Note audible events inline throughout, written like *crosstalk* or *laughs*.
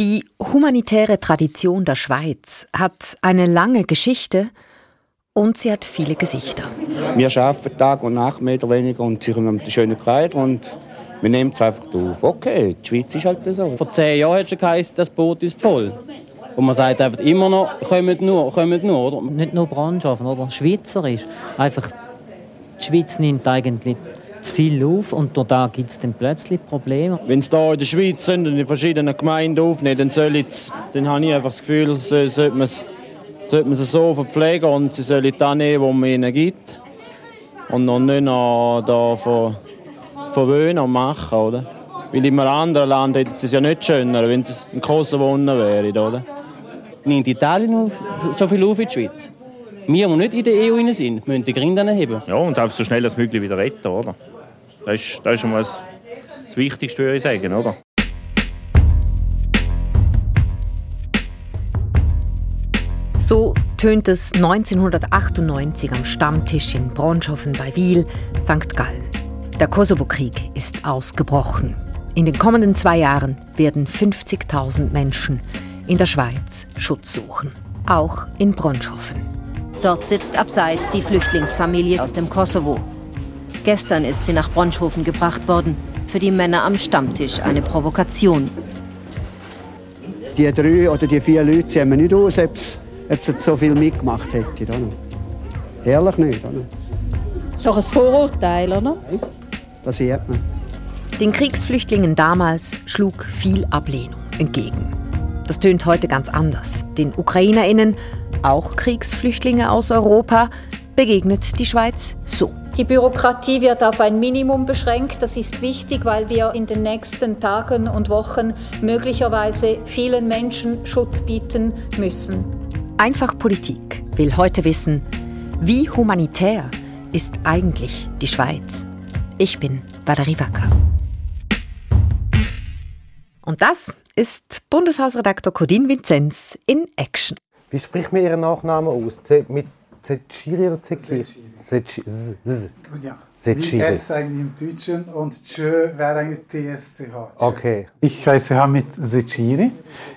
Die humanitäre Tradition der Schweiz hat eine lange Geschichte und sie hat viele Gesichter. Wir arbeiten Tag und Nacht mehr oder weniger und sie kommen mit schönen Kleidern und wir nehmen es einfach auf. Okay, die Schweiz ist halt so. Vor zehn Jahren hat es schon geheißen, das Boot ist voll. Und man sagt einfach immer noch, kommen nur, kommen nur, oder? Nicht nur Brandschaffen, oder? Schweizerisch. Einfach, die Schweiz nimmt eigentlich zu viel auf und da gibt es dann plötzlich Probleme. Wenn sie hier in der Schweiz sind und in verschiedenen Gemeinden aufnehmen, dann, soll ich, dann habe ich einfach das Gefühl, so, sollte man es sollte man sie so verpflegen und sie sollen das nehmen, was man ihnen gibt. Und noch nicht noch da von, verwöhnen und machen, oder? Weil in einem anderen Land hätten sie es ja nicht schöner, wenn sie in Kosovo unten wären, oder? Nimmt Italien so viel auf wie die Schweiz? Wir, die nicht in der EU sind, müssen die Gründe heben. Ja, und einfach so schnell als möglich wieder retten, oder? Das ist, das ist schon mal das, das Wichtigste, würde ich sagen, oder? So tönt es 1998 am Stammtisch in Bronschofen bei Wiel, St. Gallen. Der Kosovo-Krieg ist ausgebrochen. In den kommenden zwei Jahren werden 50.000 Menschen in der Schweiz Schutz suchen. Auch in Bronschofen. Dort sitzt abseits die Flüchtlingsfamilie aus dem Kosovo. Gestern ist sie nach Bronschofen gebracht worden. Für die Männer am Stammtisch eine Provokation. Die drei oder die vier Leute sehen nicht aus, ob sie, ob sie so viel mitgemacht hätten. Oder? Herrlich nicht. Oder? Das ist doch ein Vorurteil, oder? Das sieht man. Den Kriegsflüchtlingen damals schlug viel Ablehnung entgegen. Das tönt heute ganz anders. Den UkrainerInnen, auch Kriegsflüchtlinge aus Europa, begegnet die Schweiz so. Die Bürokratie wird auf ein Minimum beschränkt. Das ist wichtig, weil wir in den nächsten Tagen und Wochen möglicherweise vielen Menschen Schutz bieten müssen. Einfach Politik will heute wissen, wie humanitär ist eigentlich die Schweiz? Ich bin Valerie Wacker. Und das ist Bundeshausredaktor Codin Vinzenz in Action. Wie spricht man Ihren Nachnamen aus? Mit Zetschiri oder Zekiri? Zetschiri. Ja. Zetschiri. S eigentlich im Deutschen und Tschö wäre eigentlich TSCH. Okay. Ich heiße Hamid Zetschiri.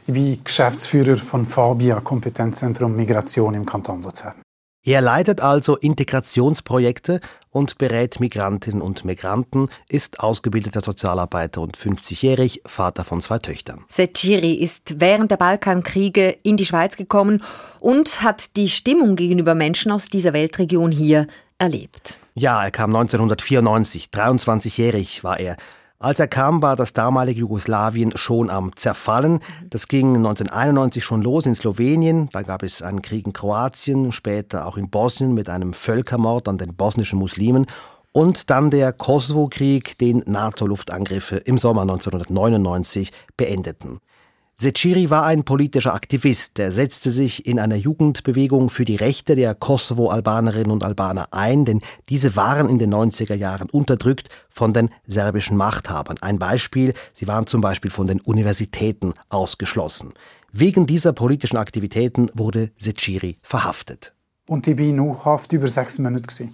Ich bin Geschäftsführer von Fabia Kompetenzzentrum Migration im Kanton Luzern. Er leitet also Integrationsprojekte und berät Migrantinnen und Migranten, ist ausgebildeter Sozialarbeiter und 50-jährig, Vater von zwei Töchtern. Setchiri ist während der Balkankriege in die Schweiz gekommen und hat die Stimmung gegenüber Menschen aus dieser Weltregion hier erlebt. Ja, er kam 1994, 23-jährig war er. Als er kam, war das damalige Jugoslawien schon am Zerfallen. Das ging 1991 schon los in Slowenien. Da gab es einen Krieg in Kroatien, später auch in Bosnien mit einem Völkermord an den bosnischen Muslimen. Und dann der Kosovo-Krieg, den NATO-Luftangriffe im Sommer 1999 beendeten. Seciri war ein politischer Aktivist. Er setzte sich in einer Jugendbewegung für die Rechte der Kosovo-Albanerinnen und Albaner ein, denn diese waren in den 90er Jahren unterdrückt von den serbischen Machthabern. Ein Beispiel, sie waren zum Beispiel von den Universitäten ausgeschlossen. Wegen dieser politischen Aktivitäten wurde Seciri verhaftet. Und ich war in Haft über sechs Monate.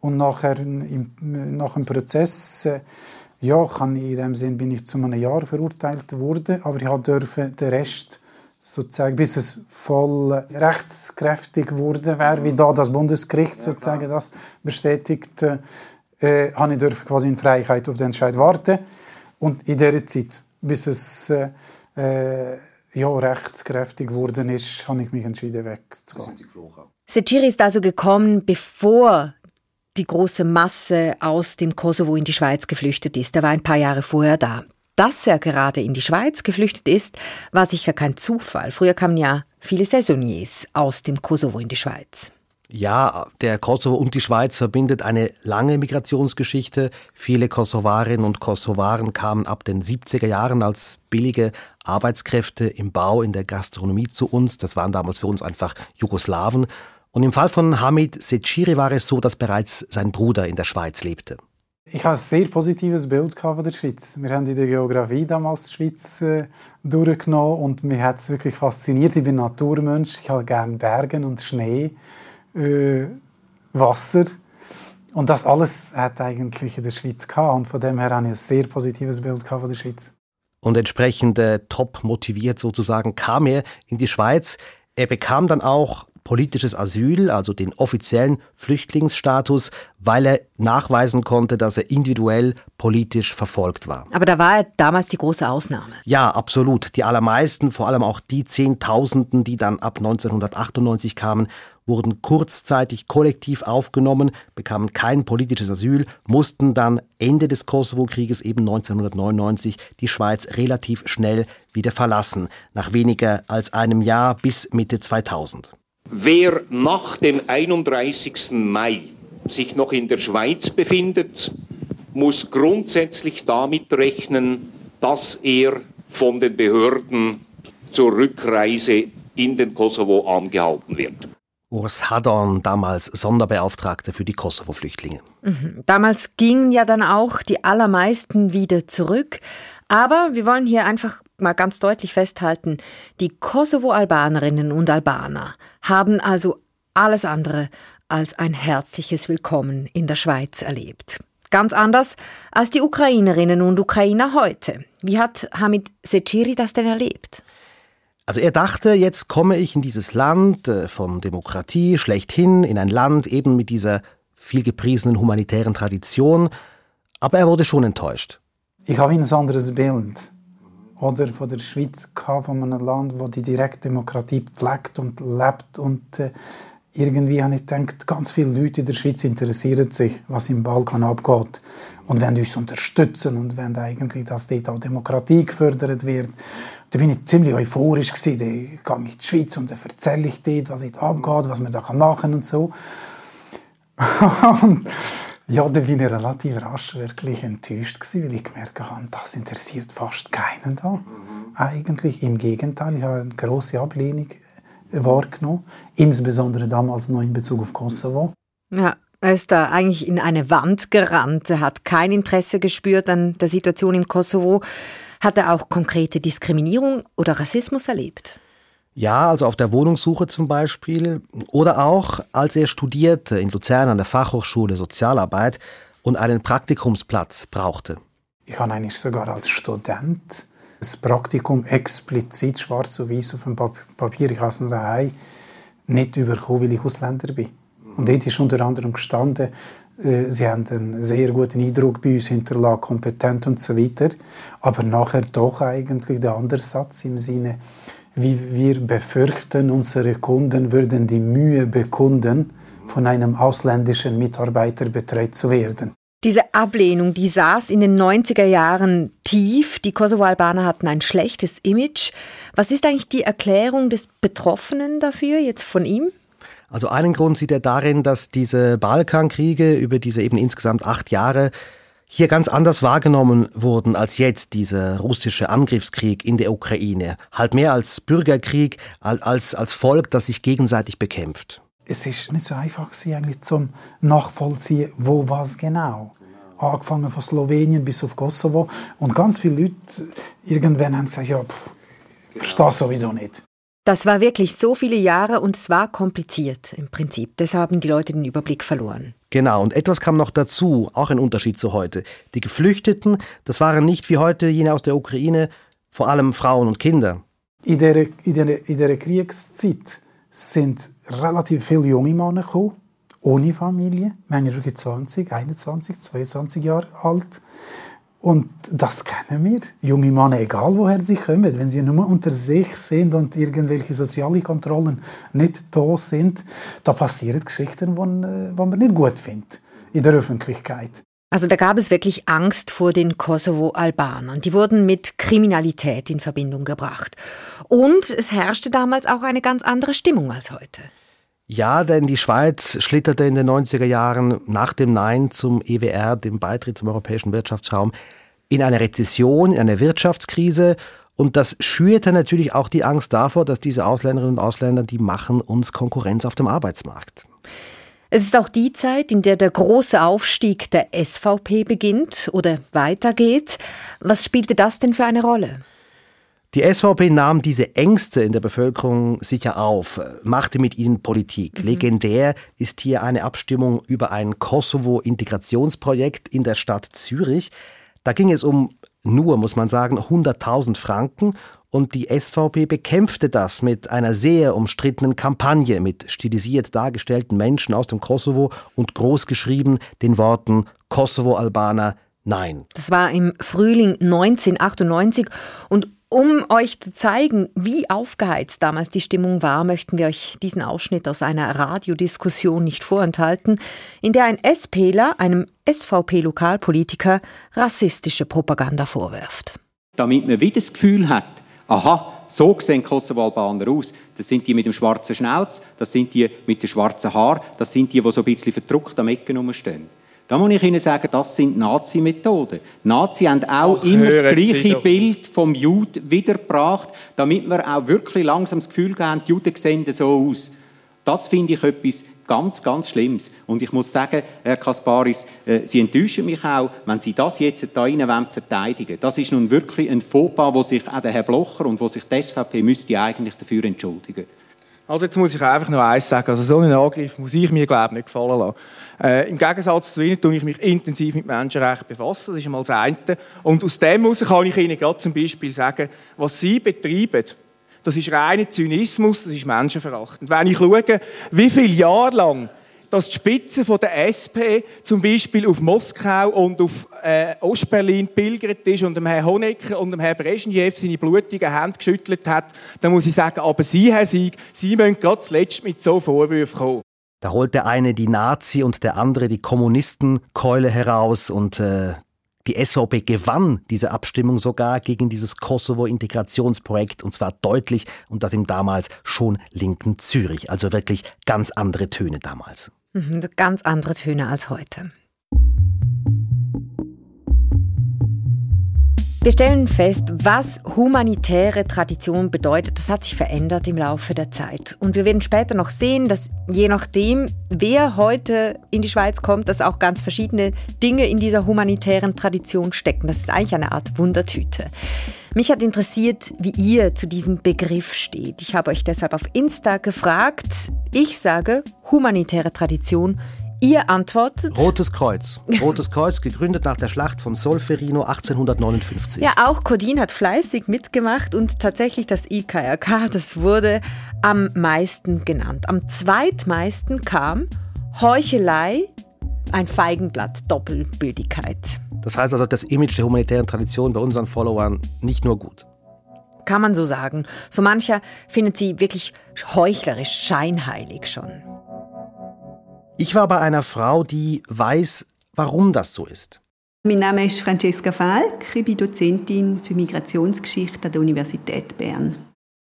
Und nachher, im, nach dem Prozess äh, ja, kann in dem Sinn bin ich zu einem Jahr verurteilt worden, aber ich durfte den Rest sozusagen, bis es voll rechtskräftig wurde, wäre, wie da das Bundesgericht sozusagen das bestätigt, äh, habe ich dürfen quasi in Freiheit auf den Entscheid warten. Und in dieser Zeit, bis es äh, äh ja, rechtskräftig geworden ist, habe ich mich entschieden wegzugehen. Seciri ist also gekommen, bevor die große Masse aus dem Kosovo in die Schweiz geflüchtet ist. Er war ein paar Jahre vorher da. Dass er gerade in die Schweiz geflüchtet ist, war sicher kein Zufall. Früher kamen ja viele Saisoniers aus dem Kosovo in die Schweiz. Ja, der Kosovo und die Schweiz verbindet eine lange Migrationsgeschichte. Viele Kosovarinnen und Kosovaren kamen ab den 70er Jahren als billige Arbeitskräfte im Bau, in der Gastronomie zu uns. Das waren damals für uns einfach Jugoslawen. Und im Fall von Hamid Seciri war es so, dass bereits sein Bruder in der Schweiz lebte. Ich habe ein sehr positives Bild von der Schweiz. Wir haben in der Geografie damals die Schweiz äh, durchgenommen und mich hat es wirklich fasziniert. Ich bin Naturmensch, ich habe gerne Berge und Schnee, äh, Wasser. Und das alles hat eigentlich in der Schweiz gehabt. Und von dem her habe ich ein sehr positives Bild von der Schweiz. und entsprechend äh, top motiviert sozusagen kam er in die Schweiz. Er bekam dann auch politisches Asyl, also den offiziellen Flüchtlingsstatus, weil er nachweisen konnte, dass er individuell politisch verfolgt war. Aber da war er damals die große Ausnahme. Ja, absolut. Die allermeisten, vor allem auch die Zehntausenden, die dann ab 1998 kamen, wurden kurzzeitig kollektiv aufgenommen, bekamen kein politisches Asyl, mussten dann Ende des Kosovo-Krieges eben 1999 die Schweiz relativ schnell wieder verlassen, nach weniger als einem Jahr bis Mitte 2000. Wer nach dem 31. Mai sich noch in der Schweiz befindet, muss grundsätzlich damit rechnen, dass er von den Behörden zur Rückreise in den Kosovo angehalten wird. Urs Hadorn, damals Sonderbeauftragter für die Kosovo-Flüchtlinge. Mhm. Damals gingen ja dann auch die allermeisten wieder zurück. Aber wir wollen hier einfach mal ganz deutlich festhalten, die Kosovo-Albanerinnen und Albaner haben also alles andere als ein herzliches Willkommen in der Schweiz erlebt. Ganz anders als die Ukrainerinnen und Ukrainer heute. Wie hat Hamid Seciri das denn erlebt? Also er dachte, jetzt komme ich in dieses Land äh, von Demokratie schlechthin, in ein Land eben mit dieser viel gepriesenen humanitären Tradition, aber er wurde schon enttäuscht. Ich habe ein anderes Bild oder von der Schweiz von einem Land, wo die Direktdemokratie pflegt und lebt und äh, irgendwie habe ich gedacht, ganz viele Leute in der Schweiz interessieren sich, was im Balkan abgeht und wenn uns unterstützen und wenn eigentlich, dass dort auch Demokratie gefördert wird. Da bin ich ziemlich euphorisch gewesen. Da gehe ich in die Schweiz und dann erzähle ich dort, was dort abgeht, was man da machen kann und so. *laughs* und ja, da bin ich relativ rasch wirklich enttäuscht gewesen, weil ich gemerkt habe, das interessiert fast keinen da. Mhm. Eigentlich im Gegenteil, ich habe eine große Ablehnung wahrgenommen, insbesondere damals noch in Bezug auf Kosovo. Ja, er ist da eigentlich in eine Wand gerannt. Er hat kein Interesse gespürt an der Situation im Kosovo. Hat er auch konkrete Diskriminierung oder Rassismus erlebt? Ja, also auf der Wohnungssuche zum Beispiel. Oder auch, als er studierte in Luzern an der Fachhochschule Sozialarbeit und einen Praktikumsplatz brauchte. Ich habe eigentlich sogar als Student das Praktikum explizit schwarz auf weiß auf dem Papier, ich habe es daheim, nicht bekommen, weil ich Ausländer bin. Und dort ist unter anderem gestanden, äh, sie haben einen sehr guten Eindruck bei uns hinterlassen, kompetent und so weiter. Aber nachher doch eigentlich der andere Satz im Sinne, wie wir befürchten, unsere Kunden würden die Mühe bekunden, von einem ausländischen Mitarbeiter betreut zu werden. Diese Ablehnung, die saß in den 90er Jahren tief. Die Kosovo-Albaner hatten ein schlechtes Image. Was ist eigentlich die Erklärung des Betroffenen dafür, jetzt von ihm? Also einen Grund sieht er darin, dass diese Balkankriege über diese eben insgesamt acht Jahre hier ganz anders wahrgenommen wurden als jetzt dieser russische Angriffskrieg in der Ukraine. Halt mehr als Bürgerkrieg, als, als Volk, das sich gegenseitig bekämpft. Es ist nicht so einfach eigentlich zum Nachvollziehen, wo was genau. Angefangen von Slowenien bis auf Kosovo. Und ganz viele Leute irgendwann haben gesagt, ja, pff, verstehe sowieso nicht. Das war wirklich so viele Jahre und es war kompliziert im Prinzip. Deshalb haben die Leute den Überblick verloren. Genau, und etwas kam noch dazu, auch ein Unterschied zu heute. Die Geflüchteten, das waren nicht wie heute jene aus der Ukraine, vor allem Frauen und Kinder. In der, in der, in der Kriegszeit sind relativ viele junge Männer gekommen, ohne Familie, manchmal 20, 21, 22 Jahre alt. Und das kennen wir. Junge Männer, egal woher sie kommen, wenn sie nur unter sich sind und irgendwelche sozialen Kontrollen nicht da sind, da passieren Geschichten, die man nicht gut findet in der Öffentlichkeit. Also da gab es wirklich Angst vor den Kosovo-Albanern. Die wurden mit Kriminalität in Verbindung gebracht. Und es herrschte damals auch eine ganz andere Stimmung als heute. Ja, denn die Schweiz schlitterte in den 90er Jahren nach dem Nein zum EWR, dem Beitritt zum Europäischen Wirtschaftsraum, in eine Rezession, in eine Wirtschaftskrise. Und das schürte natürlich auch die Angst davor, dass diese Ausländerinnen und Ausländer, die machen uns Konkurrenz auf dem Arbeitsmarkt. Es ist auch die Zeit, in der der große Aufstieg der SVP beginnt oder weitergeht. Was spielte das denn für eine Rolle? Die SVP nahm diese Ängste in der Bevölkerung sicher auf, machte mit ihnen Politik. Mhm. Legendär ist hier eine Abstimmung über ein Kosovo-Integrationsprojekt in der Stadt Zürich. Da ging es um nur, muss man sagen, 100.000 Franken und die SVP bekämpfte das mit einer sehr umstrittenen Kampagne mit stilisiert dargestellten Menschen aus dem Kosovo und großgeschrieben den Worten Kosovo-Albaner Nein. Das war im Frühling 1998 und um euch zu zeigen, wie aufgeheizt damals die Stimmung war, möchten wir euch diesen Ausschnitt aus einer Radiodiskussion nicht vorenthalten, in der ein SPler einem SVP-Lokalpolitiker rassistische Propaganda vorwirft. Damit man wieder das Gefühl hat, aha, so sehen Kosovo-Albaner aus. Das sind die mit dem schwarzen Schnauz, das sind die mit dem schwarzen Haar, das sind die, die so ein bisschen verdruckt am Ecken rumstehen. Da muss ich Ihnen sagen, das sind Nazi-Methoden. Nazi haben auch Ach, immer das gleiche Bild vom Juden wiedergebracht, damit wir auch wirklich langsam das Gefühl haben, die Juden sehen so aus. Das finde ich etwas ganz, ganz Schlimmes. Und ich muss sagen, Herr Kasparis, äh, Sie enttäuschen mich auch, wenn Sie das jetzt da rein verteidigen Das ist nun wirklich ein Fauxpas, wo sich auch der Herr Blocher und wo sich die SVP müsste eigentlich dafür entschuldigen. Also jetzt muss ich einfach noch eins sagen. Also so einen Angriff muss ich mir, glaube ich, nicht gefallen lassen. Äh, Im Gegensatz zu Ihnen tue ich mich intensiv mit Menschenrechten befassen. Das ist einmal das eine. Und aus dem heraus kann ich Ihnen gerade zum Beispiel sagen, was Sie betreiben, das ist reiner Zynismus, das ist menschenverachtend. Wenn ich schaue, wie viele Jahre lang dass die Spitze der SP zum Beispiel auf Moskau und auf äh, Ostberlin pilgert ist und dem Herrn Honecker und dem Herrn Brezhnev seine blutigen Hände geschüttelt hat, dann muss ich sagen, aber Sie, Herr Sieg, Sie müssen gerade zuletzt mit so Vorwürfen kommen. Da holt der eine die Nazi und der andere die Kommunistenkeule heraus und äh, die SVP gewann diese Abstimmung sogar gegen dieses Kosovo-Integrationsprojekt und zwar deutlich und das im damals schon linken Zürich. Also wirklich ganz andere Töne damals. Mhm, ganz andere Töne als heute. Wir stellen fest, was humanitäre Tradition bedeutet. Das hat sich verändert im Laufe der Zeit. Und wir werden später noch sehen, dass je nachdem, wer heute in die Schweiz kommt, dass auch ganz verschiedene Dinge in dieser humanitären Tradition stecken. Das ist eigentlich eine Art Wundertüte. Mich hat interessiert, wie ihr zu diesem Begriff steht. Ich habe euch deshalb auf Insta gefragt. Ich sage humanitäre Tradition. Ihr antwortet? Rotes Kreuz. *laughs* Rotes Kreuz, gegründet nach der Schlacht von Solferino 1859. Ja, auch Codin hat fleißig mitgemacht und tatsächlich das IKRK, das wurde am meisten genannt. Am zweitmeisten kam Heuchelei, ein Feigenblatt, Doppelbödigkeit. Das heißt also, das Image der humanitären Tradition bei unseren Followern nicht nur gut. Kann man so sagen. So mancher findet sie wirklich heuchlerisch, scheinheilig schon. Ich war bei einer Frau, die weiß, warum das so ist. Mein Name ist Francesca Falk. Ich bin Dozentin für Migrationsgeschichte an der Universität Bern.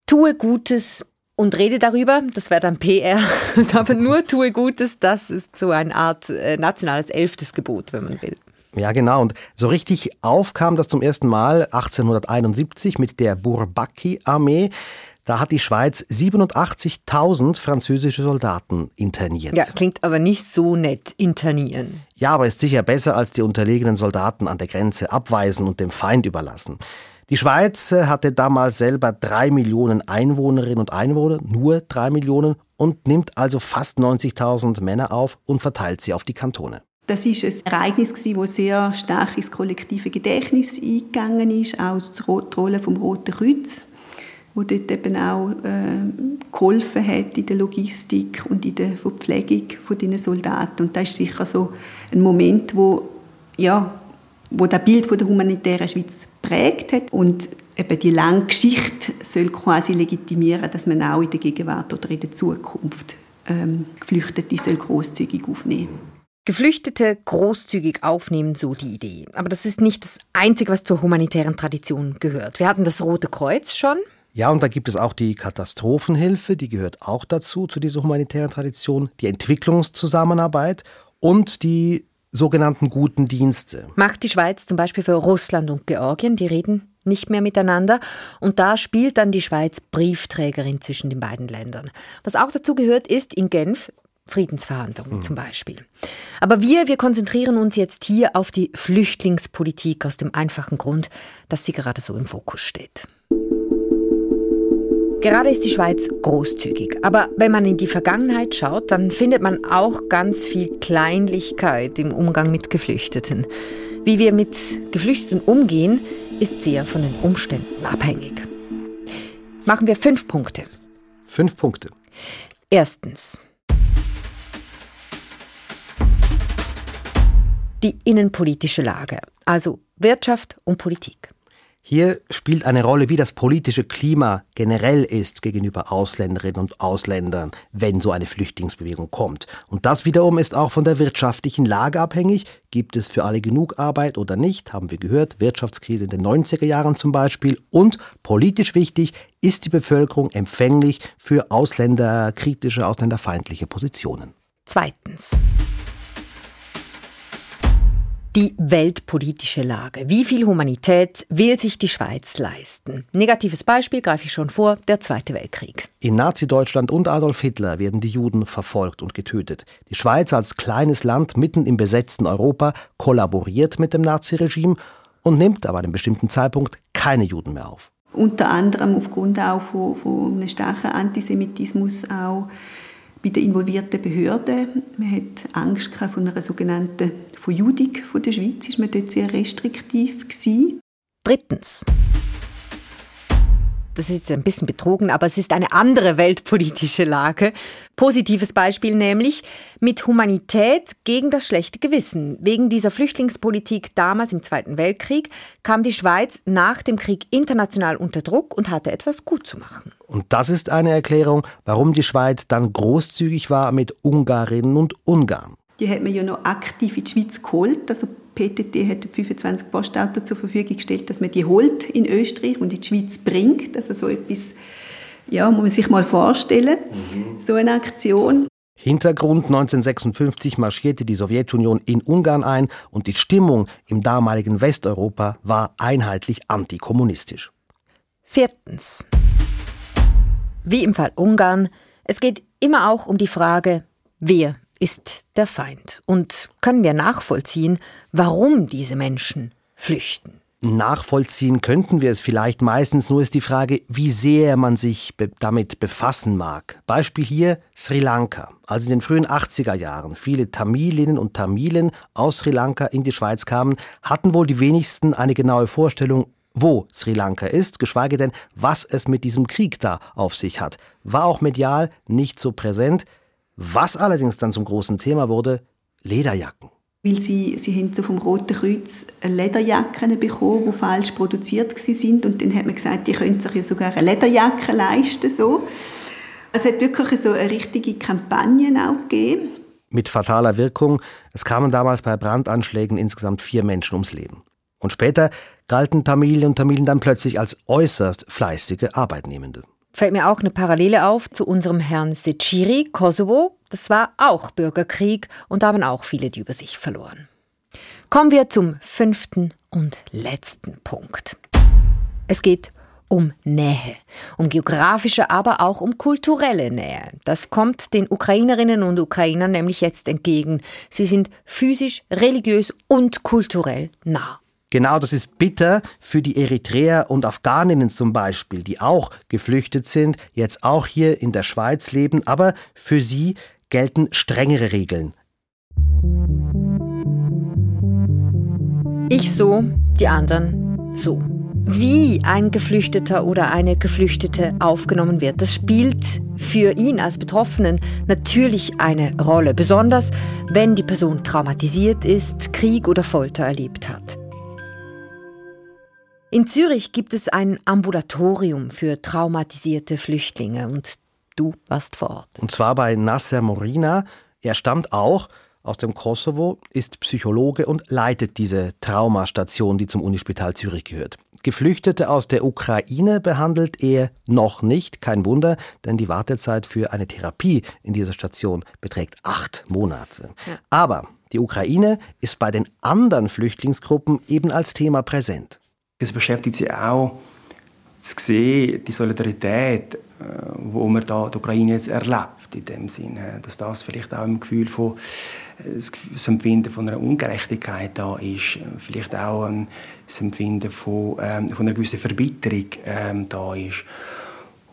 Tue Gutes und rede darüber, das wäre dann PR, *laughs* aber nur tue Gutes, das ist so eine Art äh, nationales elftes Gebot, wenn man will. Ja, genau. Und so richtig aufkam das zum ersten Mal 1871 mit der Bourbaki-Armee. Da hat die Schweiz 87.000 französische Soldaten interniert. Ja, klingt aber nicht so nett, internieren. Ja, aber ist sicher besser als die unterlegenen Soldaten an der Grenze abweisen und dem Feind überlassen. Die Schweiz äh, hatte damals selber drei Millionen Einwohnerinnen und Einwohner, nur drei Millionen, und nimmt also fast 90.000 Männer auf und verteilt sie auf die Kantone. Das ist ein Ereignis, das sehr stark ins kollektive Gedächtnis eingegangen ist, auch die Rolle vom Roten Kreuz, wo dort eben auch äh, geholfen hat in der Logistik und in der Verpflegung von diesen Soldaten. Und das ist sicher so ein Moment, wo ja, wo das Bild von der humanitären Schweiz prägt hat und eben die lange Geschichte soll quasi legitimieren, dass man auch in der Gegenwart oder in der Zukunft ähm, Geflüchtete soll großzügig aufnehmen. Geflüchtete großzügig aufnehmen, so die Idee. Aber das ist nicht das Einzige, was zur humanitären Tradition gehört. Wir hatten das Rote Kreuz schon. Ja, und da gibt es auch die Katastrophenhilfe, die gehört auch dazu, zu dieser humanitären Tradition, die Entwicklungszusammenarbeit und die sogenannten guten Dienste. Macht die Schweiz zum Beispiel für Russland und Georgien, die reden nicht mehr miteinander. Und da spielt dann die Schweiz Briefträgerin zwischen den beiden Ländern. Was auch dazu gehört, ist in Genf Friedensverhandlungen mhm. zum Beispiel. Aber wir, wir konzentrieren uns jetzt hier auf die Flüchtlingspolitik aus dem einfachen Grund, dass sie gerade so im Fokus steht. Gerade ist die Schweiz großzügig, aber wenn man in die Vergangenheit schaut, dann findet man auch ganz viel Kleinlichkeit im Umgang mit Geflüchteten. Wie wir mit Geflüchteten umgehen, ist sehr von den Umständen abhängig. Machen wir fünf Punkte. Fünf Punkte. Erstens. Die innenpolitische Lage, also Wirtschaft und Politik. Hier spielt eine Rolle, wie das politische Klima generell ist gegenüber Ausländerinnen und Ausländern, wenn so eine Flüchtlingsbewegung kommt. Und das wiederum ist auch von der wirtschaftlichen Lage abhängig. Gibt es für alle genug Arbeit oder nicht, haben wir gehört. Wirtschaftskrise in den 90er Jahren zum Beispiel. Und politisch wichtig, ist die Bevölkerung empfänglich für ausländerkritische, ausländerfeindliche Positionen. Zweitens die weltpolitische Lage. Wie viel Humanität will sich die Schweiz leisten? Negatives Beispiel greife ich schon vor, der Zweite Weltkrieg. In Nazi-Deutschland und Adolf Hitler werden die Juden verfolgt und getötet. Die Schweiz als kleines Land mitten im besetzten Europa kollaboriert mit dem Naziregime und nimmt aber an einem bestimmten Zeitpunkt keine Juden mehr auf. Unter anderem aufgrund auch von, von einem starken Antisemitismus auch bei den involvierten Behörden. Man hat Angst vor einer sogenannten Verjudung von der Schweiz. Ist man dort sehr restriktiv gewesen. Drittens das ist ein bisschen betrogen, aber es ist eine andere weltpolitische Lage. Positives Beispiel nämlich mit Humanität gegen das schlechte Gewissen. Wegen dieser Flüchtlingspolitik damals im Zweiten Weltkrieg kam die Schweiz nach dem Krieg international unter Druck und hatte etwas gut zu machen. Und das ist eine Erklärung, warum die Schweiz dann großzügig war mit Ungarinnen und Ungarn. Die hat man ja noch aktiv in die Schweiz geholt. Also PTT hat 25 Postautos zur Verfügung gestellt, dass man die holt in Österreich und in die Schweiz bringt. Also so etwas, ja, muss man sich mal vorstellen, mhm. so eine Aktion. Hintergrund 1956 marschierte die Sowjetunion in Ungarn ein und die Stimmung im damaligen Westeuropa war einheitlich antikommunistisch. Viertens. Wie im Fall Ungarn, es geht immer auch um die Frage, wer ist der Feind. Und können wir nachvollziehen, warum diese Menschen flüchten? Nachvollziehen könnten wir es vielleicht meistens, nur ist die Frage, wie sehr man sich be damit befassen mag. Beispiel hier Sri Lanka. Als in den frühen 80er Jahren viele Tamilinnen und Tamilen aus Sri Lanka in die Schweiz kamen, hatten wohl die wenigsten eine genaue Vorstellung, wo Sri Lanka ist, geschweige denn, was es mit diesem Krieg da auf sich hat. War auch medial nicht so präsent. Was allerdings dann zum großen Thema wurde, Lederjacken. Weil sie, sie haben so vom Roten Kreuz Lederjacken bekommen, die falsch produziert sind und dann hat man gesagt, die können sich ja sogar eine Lederjacke leisten. So. Es hat wirklich so eine richtige Kampagne auch gegeben. Mit fataler Wirkung. Es kamen damals bei Brandanschlägen insgesamt vier Menschen ums Leben. Und später galten Tamilen und Tamilen dann plötzlich als äußerst fleißige Arbeitnehmende fällt mir auch eine Parallele auf zu unserem Herrn Seciri, Kosovo. Das war auch Bürgerkrieg und da haben auch viele die über sich verloren. Kommen wir zum fünften und letzten Punkt. Es geht um Nähe, um geografische, aber auch um kulturelle Nähe. Das kommt den Ukrainerinnen und Ukrainern nämlich jetzt entgegen. Sie sind physisch, religiös und kulturell nah. Genau, das ist bitter für die Eritreer und Afghaninnen zum Beispiel, die auch geflüchtet sind, jetzt auch hier in der Schweiz leben, aber für sie gelten strengere Regeln. Ich so, die anderen so. Wie ein Geflüchteter oder eine Geflüchtete aufgenommen wird, das spielt für ihn als Betroffenen natürlich eine Rolle, besonders wenn die Person traumatisiert ist, Krieg oder Folter erlebt hat. In Zürich gibt es ein Ambulatorium für traumatisierte Flüchtlinge und du warst vor Ort. Und zwar bei Nasser Morina. Er stammt auch aus dem Kosovo, ist Psychologe und leitet diese Traumastation, die zum Unispital Zürich gehört. Geflüchtete aus der Ukraine behandelt er noch nicht, kein Wunder, denn die Wartezeit für eine Therapie in dieser Station beträgt acht Monate. Ja. Aber die Ukraine ist bei den anderen Flüchtlingsgruppen eben als Thema präsent. Es beschäftigt sie auch zu sehen, die Solidarität, äh, wo man da die Ukraine jetzt erlebt, in dem Sinne, dass das vielleicht auch im Gefühl von äh, das Empfinden von einer Ungerechtigkeit da ist, vielleicht auch das Empfinden von, ähm, von einer gewissen Verbitterung ähm, da ist.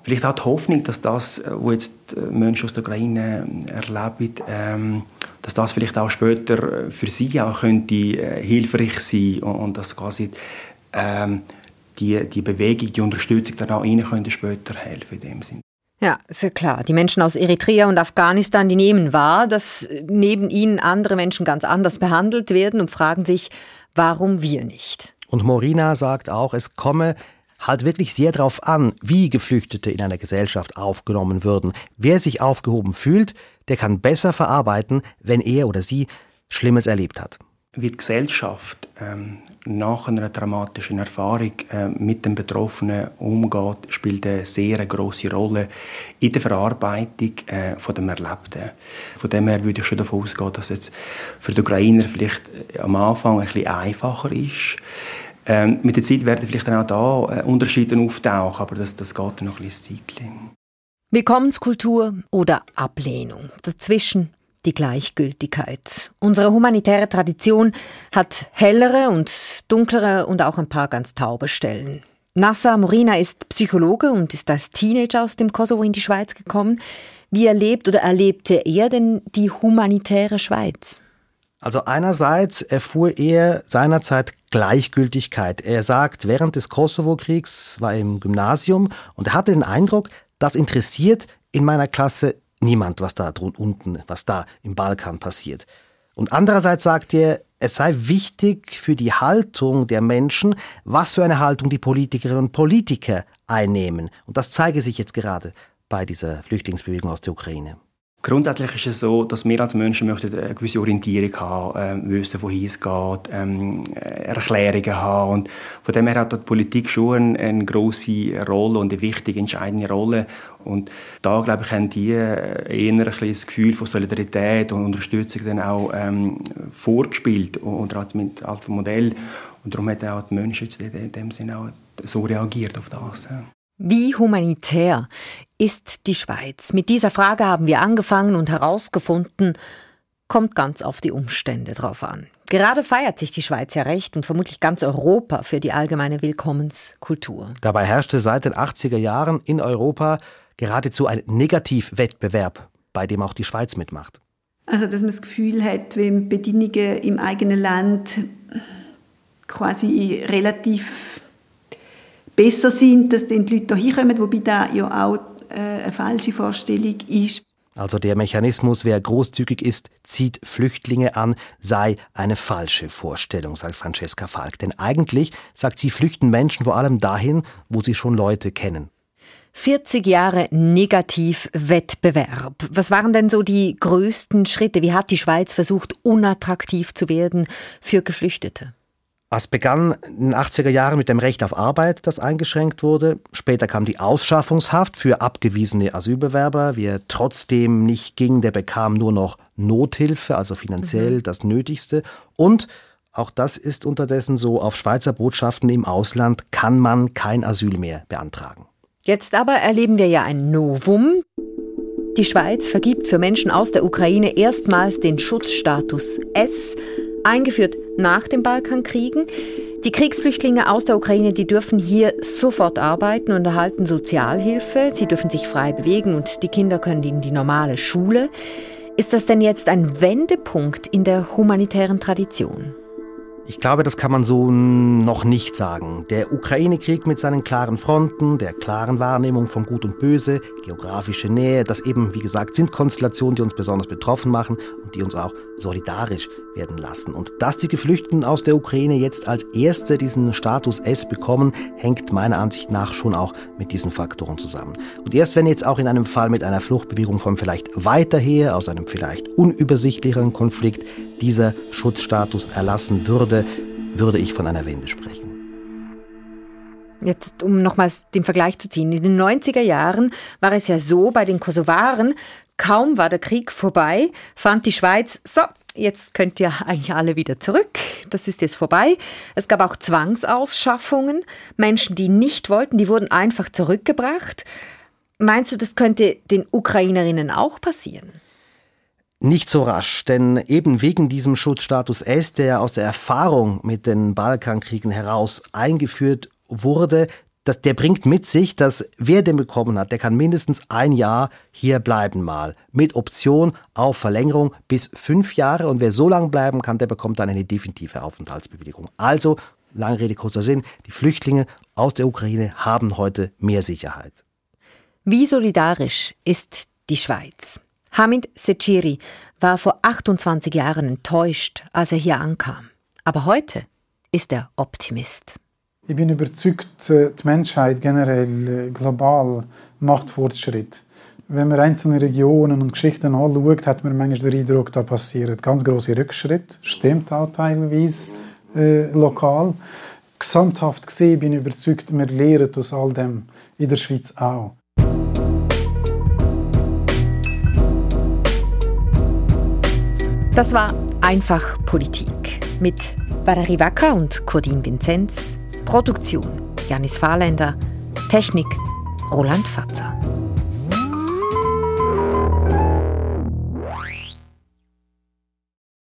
Vielleicht auch die Hoffnung, dass das, was jetzt Menschen aus der Ukraine erleben, ähm, dass das vielleicht auch später für sie auch könnte, äh, hilfreich sein und, und dass quasi ähm, die, die Bewegung, die Unterstützung dann auch ihnen können später helfen in dem Sinn. Ja, ist ja klar. Die Menschen aus Eritrea und Afghanistan, die nehmen wahr, dass neben ihnen andere Menschen ganz anders behandelt werden und fragen sich, warum wir nicht. Und Morina sagt auch, es komme halt wirklich sehr darauf an, wie Geflüchtete in einer Gesellschaft aufgenommen würden. Wer sich aufgehoben fühlt, der kann besser verarbeiten, wenn er oder sie Schlimmes erlebt hat. Wie die Gesellschaft ähm, nach einer dramatischen Erfahrung äh, mit dem Betroffenen umgeht, spielt eine sehr große Rolle in der Verarbeitung äh, von dem Erlebten. Von dem her würde ich schon davon ausgehen, dass es für die Ukrainer vielleicht äh, am Anfang ein bisschen einfacher ist. Ähm, mit der Zeit werden vielleicht dann auch da äh, Unterschiede auftauchen, aber das, das geht noch ein bisschen Zeit. Willkommenskultur oder Ablehnung. Dazwischen die Gleichgültigkeit. Unsere humanitäre Tradition hat hellere und dunklere und auch ein paar ganz taube Stellen. Nassa Morina ist Psychologe und ist als Teenager aus dem Kosovo in die Schweiz gekommen. Wie erlebt oder erlebte er denn die humanitäre Schweiz? Also einerseits erfuhr er seinerzeit Gleichgültigkeit. Er sagt, während des Kosovo-Kriegs war er im Gymnasium und er hatte den Eindruck, das interessiert in meiner Klasse niemand, was da unten, was da im Balkan passiert. Und andererseits sagt er, es sei wichtig für die Haltung der Menschen, was für eine Haltung die Politikerinnen und Politiker einnehmen. Und das zeige sich jetzt gerade bei dieser Flüchtlingsbewegung aus der Ukraine. Grundsätzlich ist es so, dass wir als Menschen möchten eine gewisse Orientierung haben, äh, wissen, wohin es geht, ähm, Erklärungen haben. Und von dem her hat die Politik schon eine, eine grosse Rolle und eine wichtige, entscheidende Rolle. Und da, glaube ich, haben die eher ein das Gefühl von Solidarität und Unterstützung dann auch ähm, vorgespielt, oder als, mit, als Modell. Und darum hat auch die Menschen jetzt in dem Sinne auch so reagiert auf das. Ja. Wie humanitär ist die Schweiz? Mit dieser Frage haben wir angefangen und herausgefunden, kommt ganz auf die Umstände drauf an. Gerade feiert sich die Schweiz ja recht und vermutlich ganz Europa für die allgemeine Willkommenskultur. Dabei herrschte seit den 80er Jahren in Europa geradezu ein Negativwettbewerb, bei dem auch die Schweiz mitmacht. Also, dass man das Gefühl hat, wenn Bedingungen im eigenen Land quasi relativ besser sind, dass dann die Leute hier kommen, wobei das ja auch äh, eine falsche Vorstellung ist. Also der Mechanismus, wer großzügig ist, zieht Flüchtlinge an, sei eine falsche Vorstellung, sagt Francesca Falk. Denn eigentlich, sagt sie, flüchten Menschen vor allem dahin, wo sie schon Leute kennen. 40 Jahre Negativwettbewerb. Was waren denn so die größten Schritte? Wie hat die Schweiz versucht, unattraktiv zu werden für Geflüchtete? Es begann in den 80er Jahren mit dem Recht auf Arbeit, das eingeschränkt wurde. Später kam die Ausschaffungshaft für abgewiesene Asylbewerber. Wer trotzdem nicht ging, der bekam nur noch Nothilfe, also finanziell mhm. das Nötigste. Und auch das ist unterdessen so, auf Schweizer Botschaften im Ausland kann man kein Asyl mehr beantragen. Jetzt aber erleben wir ja ein Novum. Die Schweiz vergibt für Menschen aus der Ukraine erstmals den Schutzstatus S eingeführt nach den Balkankriegen. Die Kriegsflüchtlinge aus der Ukraine, die dürfen hier sofort arbeiten und erhalten Sozialhilfe. Sie dürfen sich frei bewegen und die Kinder können in die normale Schule. Ist das denn jetzt ein Wendepunkt in der humanitären Tradition? Ich glaube, das kann man so noch nicht sagen. Der Ukraine-Krieg mit seinen klaren Fronten, der klaren Wahrnehmung von Gut und Böse, geografische Nähe, das eben, wie gesagt, sind Konstellationen, die uns besonders betroffen machen und die uns auch solidarisch werden lassen. Und dass die Geflüchteten aus der Ukraine jetzt als Erste diesen Status S bekommen, hängt meiner Ansicht nach schon auch mit diesen Faktoren zusammen. Und erst wenn jetzt auch in einem Fall mit einer Fluchtbewegung von vielleicht weiter her, aus einem vielleicht unübersichtlicheren Konflikt, dieser Schutzstatus erlassen würde, würde ich von einer Wende sprechen. Jetzt, um nochmals den Vergleich zu ziehen. In den 90er Jahren war es ja so, bei den Kosovaren, kaum war der Krieg vorbei, fand die Schweiz, so, jetzt könnt ihr eigentlich alle wieder zurück. Das ist jetzt vorbei. Es gab auch Zwangsausschaffungen. Menschen, die nicht wollten, die wurden einfach zurückgebracht. Meinst du, das könnte den Ukrainerinnen auch passieren? Nicht so rasch, denn eben wegen diesem Schutzstatus S, der aus der Erfahrung mit den Balkankriegen heraus eingeführt wurde, das, der bringt mit sich, dass wer den bekommen hat, der kann mindestens ein Jahr hier bleiben mal. Mit Option auf Verlängerung bis fünf Jahre. Und wer so lange bleiben kann, der bekommt dann eine definitive Aufenthaltsbewilligung. Also Lange Rede, kurzer Sinn, die Flüchtlinge aus der Ukraine haben heute mehr Sicherheit. Wie solidarisch ist die Schweiz? Hamid Seciri war vor 28 Jahren enttäuscht, als er hier ankam. Aber heute ist er Optimist. Ich bin überzeugt, äh, die Menschheit generell äh, global macht Fortschritt. Wenn man einzelne Regionen und Geschichten anschaut, hat man manchmal den Eindruck, da passiert ganz große Rückschritt. Stimmt auch teilweise äh, lokal. Gesamthaft gesehen bin ich überzeugt, wir lernen aus all dem in der Schweiz auch. Das war einfach Politik mit Valerie Wacker und Cordin Vinzenz. Produktion Janis Fahrländer. Technik Roland Fatzer.